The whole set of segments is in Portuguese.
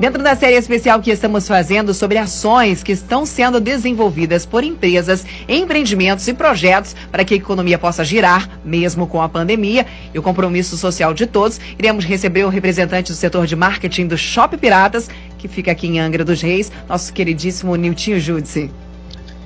Dentro da série especial que estamos fazendo sobre ações que estão sendo desenvolvidas por empresas, empreendimentos e projetos para que a economia possa girar, mesmo com a pandemia e o compromisso social de todos, iremos receber o representante do setor de marketing do Shop Piratas, que fica aqui em Angra dos Reis, nosso queridíssimo Niltinho Júdice.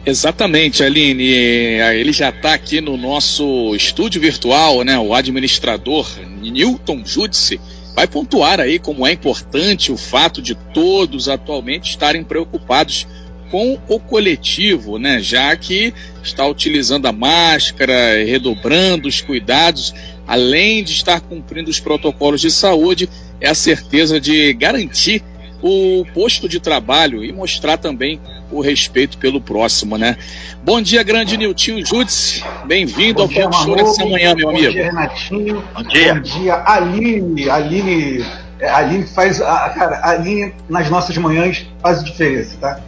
Exatamente, Aline. Ele já está aqui no nosso estúdio virtual, né? O administrador Newton Judice vai pontuar aí como é importante o fato de todos atualmente estarem preocupados com o coletivo, né? Já que está utilizando a máscara, redobrando os cuidados, além de estar cumprindo os protocolos de saúde, é a certeza de garantir o posto de trabalho e mostrar também o respeito pelo próximo, né? Bom dia, grande Niltinho Júdice. Bem-vindo ao dia, Show dessa manhã, meu bom amigo. Bom dia, Renatinho. Bom dia. Bom dia, Aline. Aline, é, Aline faz. Cara, Aline nas nossas manhãs faz diferença, tá?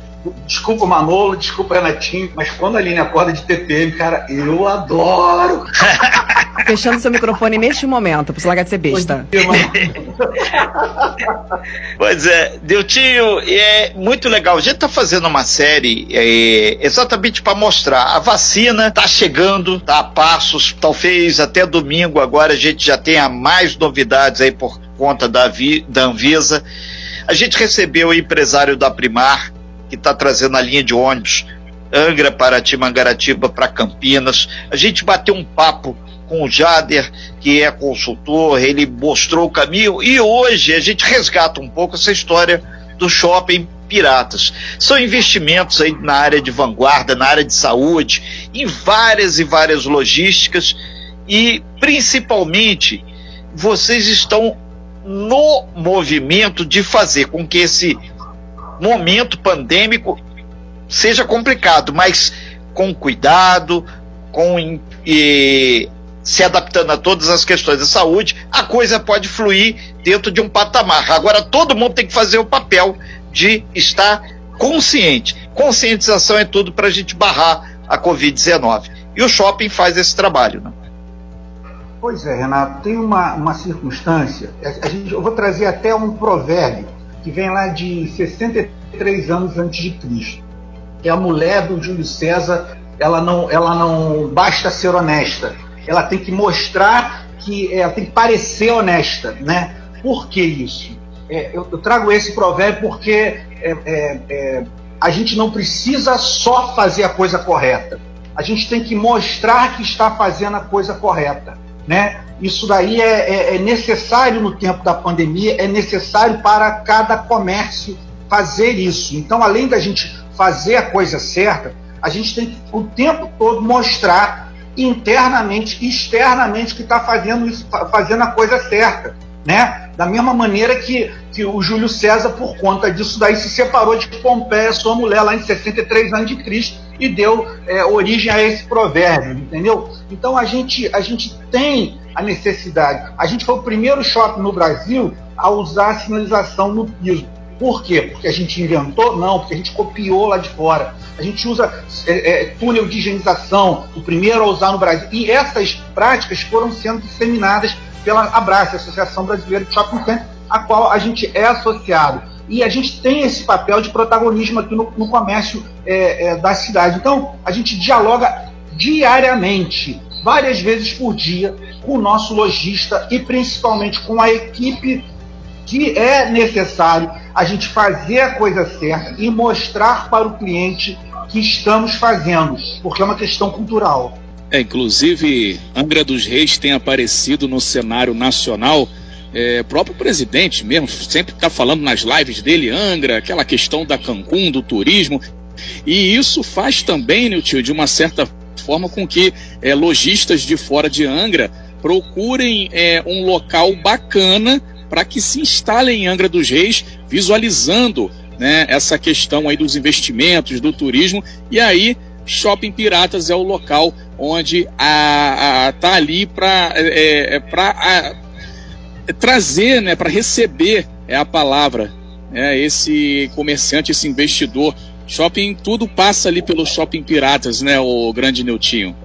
Desculpa Manolo, desculpa Renatinho, mas quando a Aline acorda de TPM, cara, eu adoro. Fechando seu microfone neste momento, você largar de ser besta. pois é, Deltinho, é muito legal. A gente tá fazendo uma série é, exatamente para mostrar. A vacina tá chegando, tá a passos, talvez até domingo agora a gente já tenha mais novidades aí por conta da, Vi, da Anvisa. A gente recebeu o empresário da Primar, que está trazendo a linha de ônibus Angra para Timangaratiba para Campinas. A gente bateu um papo com o Jader, que é consultor, ele mostrou o caminho e hoje a gente resgata um pouco essa história do shopping piratas. São investimentos aí na área de vanguarda, na área de saúde, em várias e várias logísticas e principalmente vocês estão no movimento de fazer com que esse momento pandêmico seja complicado, mas com cuidado, com se adaptando a todas as questões da saúde, a coisa pode fluir dentro de um patamar. Agora todo mundo tem que fazer o papel de estar consciente. Conscientização é tudo para a gente barrar a Covid-19. E o shopping faz esse trabalho. Né? Pois é, Renato, tem uma, uma circunstância, a gente, eu vou trazer até um provérbio que vem lá de 63 anos antes de Cristo. Que é a mulher do Júlio César, ela não, ela não basta ser honesta, ela tem que mostrar que ela tem que parecer honesta, né? Por que isso? É, eu, eu, trago esse provérbio porque é, é, é, a gente não precisa só fazer a coisa correta. A gente tem que mostrar que está fazendo a coisa correta, né? Isso daí é, é, é necessário no tempo da pandemia, é necessário para cada comércio fazer isso. Então, além da gente fazer a coisa certa, a gente tem que o tempo todo mostrar internamente e externamente que está fazendo isso, fazendo a coisa certa, né? Da mesma maneira que, que o Júlio César, por conta disso daí, se separou de Pompeia, sua mulher, lá em 63 anos de Cristo, e deu é, origem a esse provérbio, entendeu? Então a gente, a gente tem a necessidade. A gente foi o primeiro shopping no Brasil a usar a sinalização no piso. Por quê? Porque a gente inventou? Não, porque a gente copiou lá de fora. A gente usa é, é, túnel de higienização, o primeiro a usar no Brasil. E essas práticas foram sendo disseminadas pela Abrace, Associação Brasileira de Shopping Center, a qual a gente é associado. E a gente tem esse papel de protagonismo aqui no, no comércio é, é da cidade. Então, a gente dialoga diariamente, várias vezes por dia, com o nosso lojista e principalmente com a equipe que é necessário a gente fazer a coisa certa e mostrar para o cliente que estamos fazendo, porque é uma questão cultural. É, inclusive, Angra dos Reis tem aparecido no cenário nacional. É, próprio presidente mesmo sempre está falando nas lives dele, Angra, aquela questão da Cancún, do turismo. E isso faz também, né, tio, de uma certa forma com que é, lojistas de fora de Angra procurem é, um local bacana para que se instalem em Angra dos Reis, visualizando né, essa questão aí dos investimentos, do turismo, e aí Shopping Piratas é o local onde a, a tá ali para é, é, para trazer, né, para receber é a palavra, né, esse comerciante, esse investidor. Shopping, tudo passa ali pelo Shopping Piratas, né, o grande Neutinho.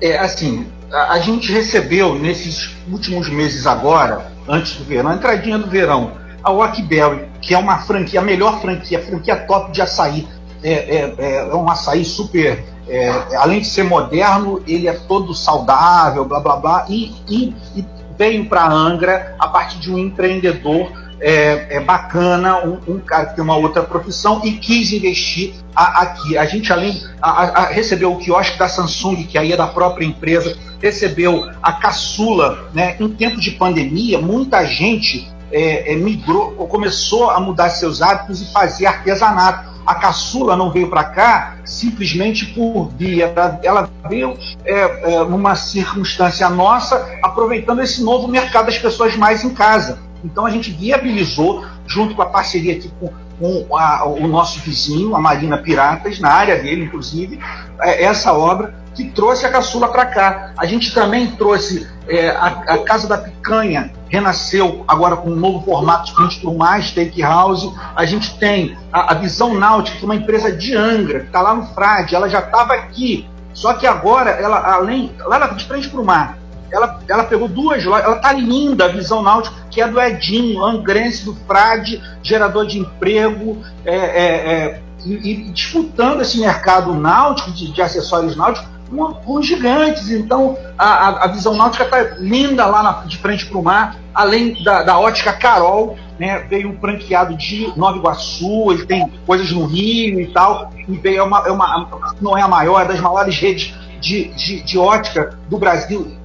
É assim, a, gente recebeu nesses últimos meses agora, antes do verão, a entradinha do verão, a Oakberry, que é uma franquia, a melhor franquia, a franquia top de açaí. É, é, é, é um açaí super. É, além de ser moderno, ele é todo saudável, blá blá blá, e, e, e veio para Angra a partir de um empreendedor é, é, bacana, um, um, cara que tem uma outra profissão e quis investir a, aqui. A gente, além, a, a, recebeu o quiosque da Samsung, que aí é da própria empresa, recebeu a caçula, né? Em tempo de pandemia, muita gente é, é, migrou, começou a mudar seus hábitos e fazer artesanato. A caçula não veio para cá simplesmente por via, ela veio é, é, numa circunstância nossa, aproveitando esse novo mercado das pessoas mais em casa. Então a gente viabilizou, junto com a parceria aqui com, com a, o nosso vizinho, a Marina Piratas, na área dele, inclusive, é, essa obra que trouxe a caçula para cá. A gente também trouxe é, a, a, Casa da Picanha, renasceu agora com um novo formato de frente por mais, steakhouse. A gente tem a, a Visão Náutica, que é uma empresa de Angra, que está lá no Frade, ela já estava aqui. Só que agora, ela além, lá de frente para o mar, ela, ela pegou duas lojas, ela tá linda, a visão náutica, que é do Edinho, angrense do Frade, gerador de emprego, é, é, é, e, e, disputando esse mercado náutico, de, de acessórios náuticos, com, com, gigantes. Então, a, a, visão náutica está linda lá na, de frente para o mar, além da, da ótica Carol, né, veio um franqueado de Nova Iguaçu, ele tem coisas no Rio e tal, e veio é uma, é uma não é a maior, é das maiores redes de, de, de ótica do Brasil,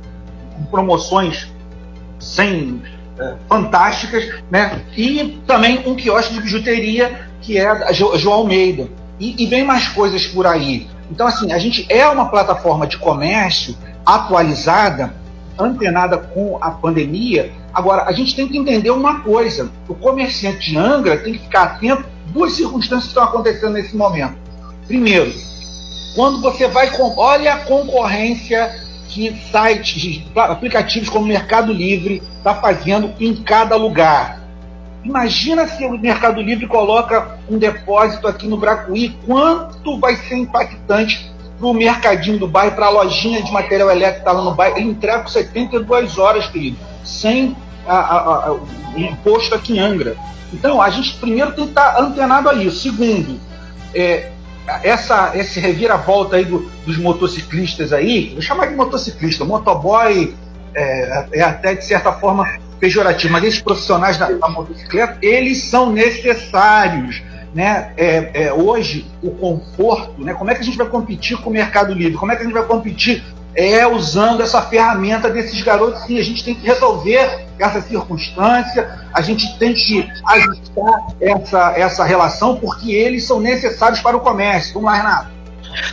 promoções sem é, fantásticas, né? E também um quiosque de bijuteria que é a jo, jo Almeida. E, e vem mais coisas por aí. Então, assim, a gente é uma plataforma de comércio atualizada, antenada com a pandemia. Agora, a gente tem que entender uma coisa: o comerciante de Angra tem que ficar atento duas circunstâncias que estão acontecendo nesse momento. Primeiro, quando você vai com. Olha a concorrência que sites, aplicativos como Mercado Livre está fazendo em cada lugar. Imagina se o Mercado Livre coloca um depósito aqui no Bracuí, quanto vai ser impactante para o mercadinho do bairro, para a lojinha de material elétrico que está lá no bairro. Ele entrega por 72 horas, querido, sem a, a, a, o imposto aqui em Angra. Então, a gente primeiro tem que estar antenado a isso. Segundo, é, essa, esse reviravolta aí do, dos motociclistas aí, vou chamar de motociclista, motoboy é, é, até de certa forma pejorativo, mas esses profissionais da, da motocicleta, eles são necessários. Né? É, é, hoje, o conforto, né? como é que a gente vai competir com o Mercado Livre? Como é que a gente vai competir é usando essa ferramenta desses garotos. Sim, a gente tem que resolver essa circunstância, a gente tem que ajustar essa, essa relação, porque eles são necessários para o comércio. Vamos lá, Renato.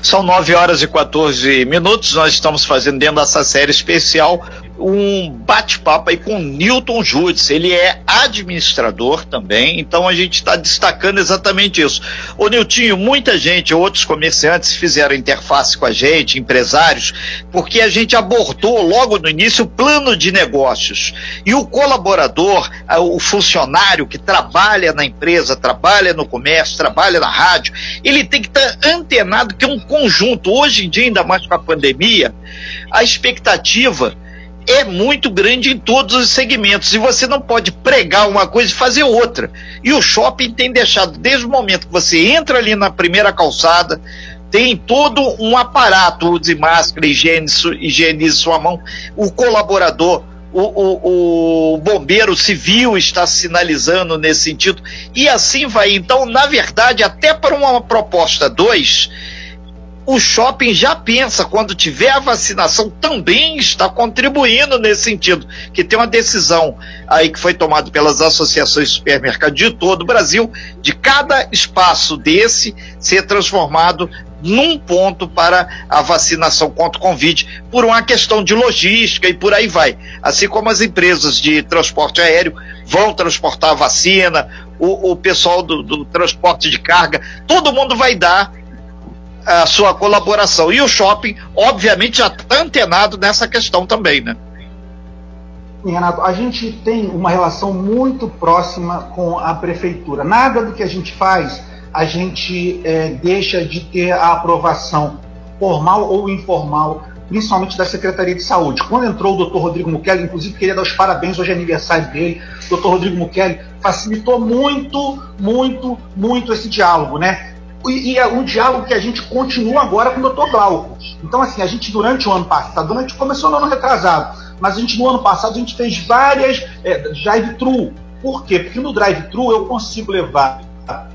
São 9 horas e 14 minutos. Nós estamos fazendo dentro dessa série especial um bate-papo aí com Newton Judes. Ele é administrador também, então a gente está destacando exatamente isso. Ô Niltinho, muita gente, outros comerciantes fizeram interface com a gente, empresários, porque a gente abordou logo no início o plano de negócios. E o colaborador, o funcionário que trabalha na empresa, trabalha no comércio, trabalha na rádio, ele tem que estar tá antenado que é um conjunto. Hoje em dia, ainda mais com a pandemia, a expectativa é muito grande em todos os segmentos e você não pode pregar uma coisa e fazer outra. E o shopping tem deixado, desde o momento que você entra ali na primeira calçada, tem todo um aparato de máscara, higienize, higienize sua mão, o colaborador, o, o, o, bombeiro civil está sinalizando nesse sentido, e assim vai. Então, na verdade, até para uma proposta 2, o shopping já pensa, quando tiver a vacinação, também está contribuindo nesse sentido, que tem uma decisão aí que foi tomada pelas associações de supermercados de todo o Brasil, de cada espaço desse ser transformado num ponto para a vacinação contra o Covid, por uma questão de logística e por aí vai. Assim como as empresas de transporte aéreo vão transportar a vacina, o, o pessoal do, do transporte de carga, todo mundo vai dar a sua colaboração. E o shopping, obviamente, já está antenado nessa questão também, né? Renato, a gente tem uma relação muito próxima com a prefeitura. Nada do que a gente faz, a gente é, deixa de ter a aprovação formal ou informal principalmente da Secretaria de Saúde. Quando entrou o doutor Rodrigo Mukeli, inclusive queria dar os parabéns, hoje é aniversário dele, doutor Rodrigo Mukeli facilitou muito, muito, muito esse diálogo, né? E, é um diálogo que a gente continua agora com o doutor Glauco. Então, assim, a gente durante o ano passado, durante começou no ano retrasado, mas a gente no ano passado a gente fez várias é, drive-thru. Por quê? Porque no drive-thru eu consigo levar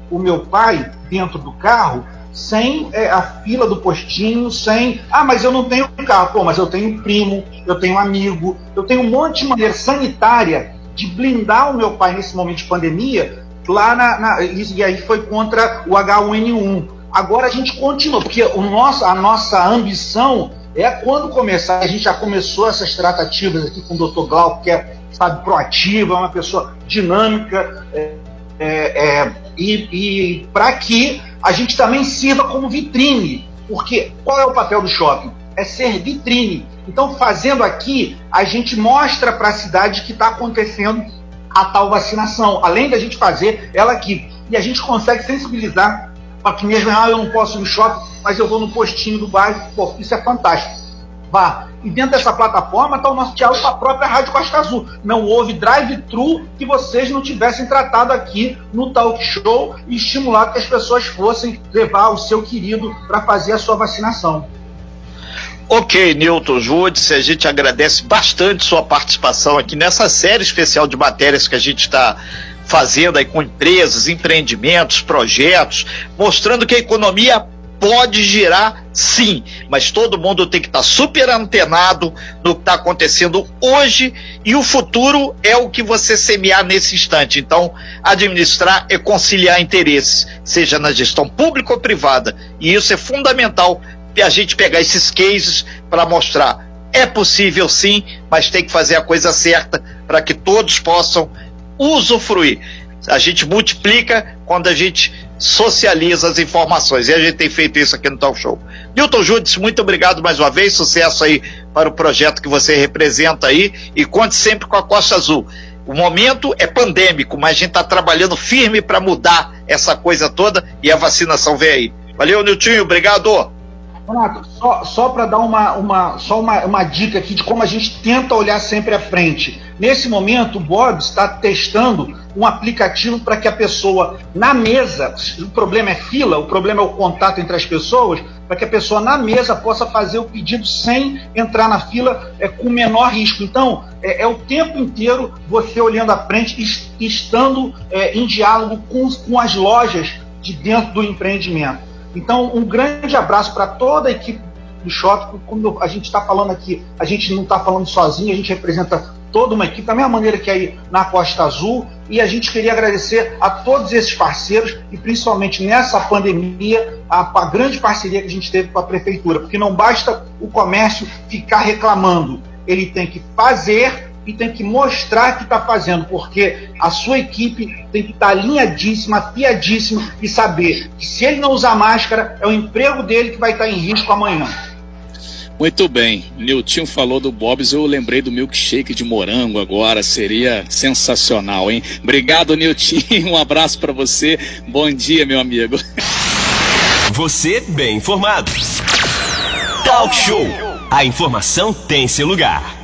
o meu pai dentro do carro sem é, a fila do postinho, sem. Ah, mas eu não tenho carro. Pô, mas eu tenho primo, eu tenho amigo, eu tenho um monte de maneira sanitária de blindar o meu pai nesse momento de pandemia, lá na. na e aí foi contra o H1N1. Agora a gente continua, porque o nosso, a nossa ambição é quando começar. A gente já começou essas tratativas aqui com o Dr. Glauco, que é, sabe, proativa, é uma pessoa dinâmica. É, é, é, e, e para que a gente também sirva como vitrine. Porque qual é o papel do shopping? É ser vitrine. Então, fazendo aqui, a gente mostra para a cidade que está acontecendo a tal vacinação, além da gente fazer ela aqui. E a gente consegue sensibilizar para que mesmo, ah, eu não posso ir no shopping, mas eu vou no postinho do bairro. Pô, isso é fantástico. Vá. E dentro dessa plataforma está o nosso diálogo com a própria Rádio Costa Azul. Não houve drive-thru que vocês não tivessem tratado aqui no talk show e estimulado que as pessoas fossem levar o seu querido para fazer a sua vacinação. Ok, Newton Woods, a gente agradece bastante sua participação aqui nessa série especial de matérias que a gente está fazendo aí com empresas, empreendimentos, projetos, mostrando que a economia pode girar sim, mas todo mundo tem que estar tá super antenado no que está acontecendo hoje e o futuro é o que você semear nesse instante. Então, administrar é conciliar interesses, seja na gestão pública ou privada, e isso é fundamental a gente pegar esses cases para mostrar. É possível sim, mas tem que fazer a coisa certa para que todos possam usufruir. A gente multiplica quando a gente socializa as informações. E a gente tem feito isso aqui no Talk Show. Newton Judice, muito obrigado mais uma vez. Sucesso aí para o projeto que você representa aí. E conte sempre com a Costa Azul. O momento é pandêmico, mas a gente está trabalhando firme para mudar essa coisa toda e a vacinação vem aí. Valeu, Niltinho. Obrigado. Renato, só, só para dar uma, uma, só uma, uma dica aqui de como a gente tenta olhar sempre à frente. Nesse momento, o Bob está testando um aplicativo para que a pessoa na mesa, o problema é fila, o problema é o contato entre as pessoas, para que a pessoa na mesa possa fazer o pedido sem entrar na fila é, com menor risco. Então, é, é o tempo inteiro você olhando à frente e estando é, em diálogo com, com as lojas de dentro do empreendimento. Então, um grande abraço para toda a equipe do shopping. Como a gente está falando aqui, a gente não está falando sozinho, a gente representa toda uma equipe, da mesma maneira que aí na Costa Azul. E a gente queria agradecer a todos esses parceiros e principalmente nessa pandemia, a, a grande parceria que a gente teve com a prefeitura, porque não basta o comércio ficar reclamando, ele tem que fazer e tem que mostrar que está fazendo, porque a sua equipe tem que estar tá alinhadíssima, afiadíssima e saber que se ele não usar máscara, é o emprego dele que vai estar tá em risco amanhã. Muito bem, Nilton falou do Bob's, eu lembrei do milkshake de morango agora, seria sensacional, hein? Obrigado, Nilton, um abraço para você, bom dia, meu amigo. Você bem informado. Talk Show, a informação tem seu lugar.